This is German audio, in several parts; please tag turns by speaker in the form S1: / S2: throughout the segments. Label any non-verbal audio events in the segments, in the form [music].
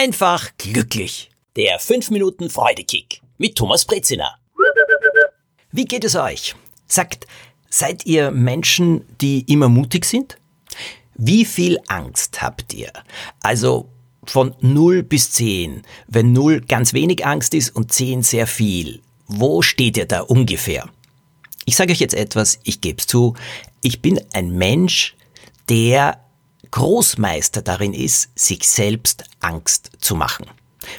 S1: einfach glücklich. Der 5 Minuten Freudekick mit Thomas Brezina. Wie geht es euch? Sagt, seid ihr Menschen, die immer mutig sind? Wie viel Angst habt ihr? Also von 0 bis 10. Wenn 0 ganz wenig Angst ist und 10 sehr viel. Wo steht ihr da ungefähr? Ich sage euch jetzt etwas, ich gebe es zu. Ich bin ein Mensch, der Großmeister darin ist, sich selbst Angst zu machen.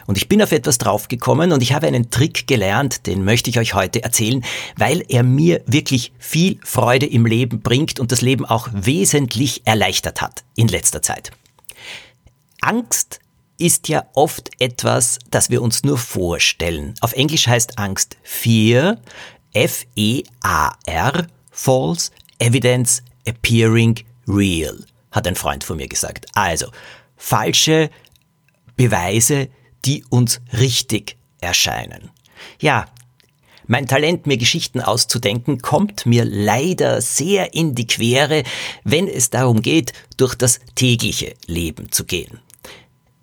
S1: Und ich bin auf etwas draufgekommen und ich habe einen Trick gelernt, den möchte ich euch heute erzählen, weil er mir wirklich viel Freude im Leben bringt und das Leben auch wesentlich erleichtert hat in letzter Zeit. Angst ist ja oft etwas, das wir uns nur vorstellen. Auf Englisch heißt Angst Fear, F-E-A-R, False Evidence Appearing Real, hat ein Freund von mir gesagt. Also, falsche Beweise, die uns richtig erscheinen. Ja, mein Talent, mir Geschichten auszudenken, kommt mir leider sehr in die Quere, wenn es darum geht, durch das tägliche Leben zu gehen.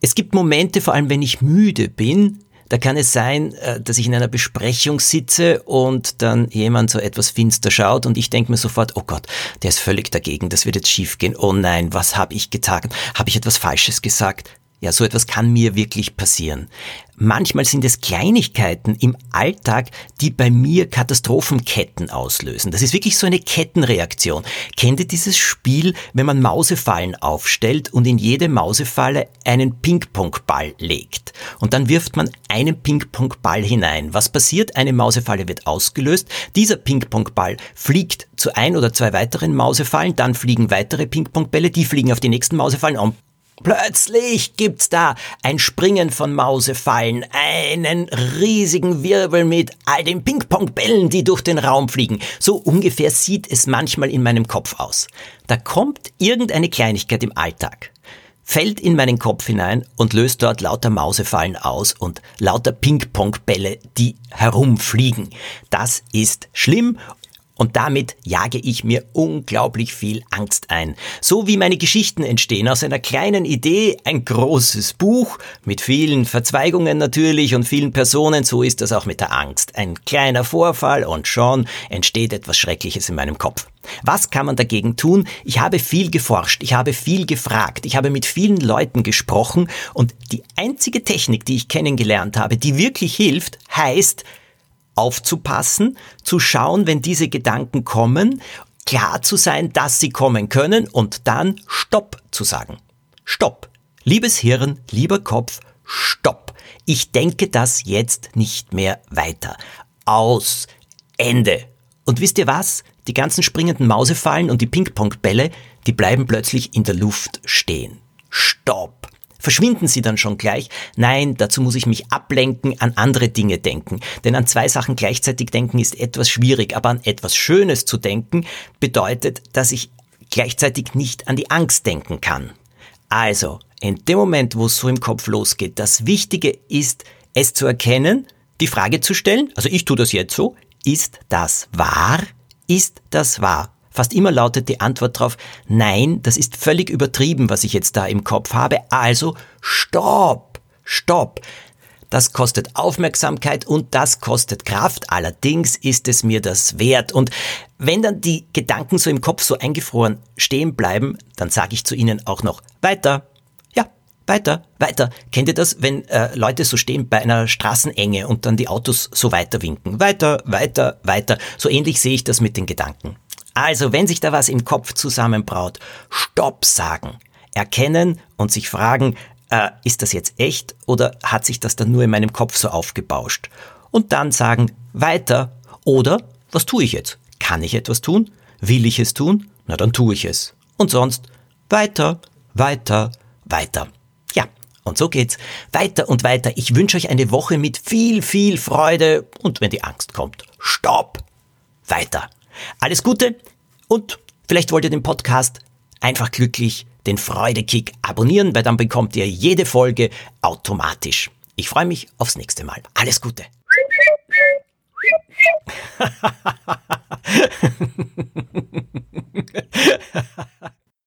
S1: Es gibt Momente, vor allem wenn ich müde bin, da kann es sein, äh, dass ich in einer Besprechung sitze und dann jemand so etwas finster schaut und ich denke mir sofort, oh Gott, der ist völlig dagegen, das wird jetzt schiefgehen. Oh nein, was habe ich getan? Habe ich etwas Falsches gesagt? Ja, so etwas kann mir wirklich passieren. Manchmal sind es Kleinigkeiten im Alltag, die bei mir Katastrophenketten auslösen. Das ist wirklich so eine Kettenreaktion. Kennt ihr dieses Spiel, wenn man Mausefallen aufstellt und in jede Mausefalle einen Ping-Pong-Ball legt? Und dann wirft man einen Ping-Pong-Ball hinein. Was passiert? Eine Mausefalle wird ausgelöst. Dieser Ping-Pong-Ball fliegt zu ein oder zwei weiteren Mausefallen. Dann fliegen weitere Ping-Pong-Bälle. Die fliegen auf die nächsten Mausefallen und Plötzlich gibt's da ein Springen von Mausefallen, einen riesigen Wirbel mit all den Ping-Pong-Bällen, die durch den Raum fliegen. So ungefähr sieht es manchmal in meinem Kopf aus. Da kommt irgendeine Kleinigkeit im Alltag, fällt in meinen Kopf hinein und löst dort lauter Mausefallen aus und lauter Ping-Pong-Bälle, die herumfliegen. Das ist schlimm und damit jage ich mir unglaublich viel Angst ein. So wie meine Geschichten entstehen. Aus einer kleinen Idee ein großes Buch mit vielen Verzweigungen natürlich und vielen Personen. So ist das auch mit der Angst. Ein kleiner Vorfall und schon entsteht etwas Schreckliches in meinem Kopf. Was kann man dagegen tun? Ich habe viel geforscht, ich habe viel gefragt, ich habe mit vielen Leuten gesprochen und die einzige Technik, die ich kennengelernt habe, die wirklich hilft, heißt, aufzupassen, zu schauen, wenn diese Gedanken kommen, klar zu sein, dass sie kommen können und dann Stopp zu sagen. Stopp. Liebes Hirn, lieber Kopf, Stopp. Ich denke das jetzt nicht mehr weiter. Aus. Ende. Und wisst ihr was? Die ganzen springenden Mausefallen und die Ping-Pong-Bälle, die bleiben plötzlich in der Luft stehen. Stopp. Verschwinden sie dann schon gleich? Nein, dazu muss ich mich ablenken, an andere Dinge denken. Denn an zwei Sachen gleichzeitig denken ist etwas schwierig, aber an etwas Schönes zu denken bedeutet, dass ich gleichzeitig nicht an die Angst denken kann. Also, in dem Moment, wo es so im Kopf losgeht, das Wichtige ist, es zu erkennen, die Frage zu stellen, also ich tue das jetzt so, ist das wahr? Ist das wahr? Fast immer lautet die Antwort darauf, nein, das ist völlig übertrieben, was ich jetzt da im Kopf habe. Also stopp, stopp. Das kostet Aufmerksamkeit und das kostet Kraft. Allerdings ist es mir das wert. Und wenn dann die Gedanken so im Kopf so eingefroren stehen bleiben, dann sage ich zu ihnen auch noch weiter. Ja, weiter, weiter. Kennt ihr das, wenn äh, Leute so stehen bei einer Straßenenge und dann die Autos so weiter winken? Weiter, weiter, weiter. So ähnlich sehe ich das mit den Gedanken. Also, wenn sich da was im Kopf zusammenbraut, Stopp sagen, erkennen und sich fragen, äh, ist das jetzt echt oder hat sich das dann nur in meinem Kopf so aufgebauscht? Und dann sagen, weiter oder was tue ich jetzt? Kann ich etwas tun? Will ich es tun? Na dann tue ich es. Und sonst weiter, weiter, weiter. Ja, und so geht's weiter und weiter. Ich wünsche euch eine Woche mit viel, viel Freude und wenn die Angst kommt, stopp, weiter. Alles Gute und vielleicht wollt ihr den Podcast einfach glücklich den Freudekick abonnieren, weil dann bekommt ihr jede Folge automatisch. Ich freue mich aufs nächste Mal. Alles Gute. [laughs]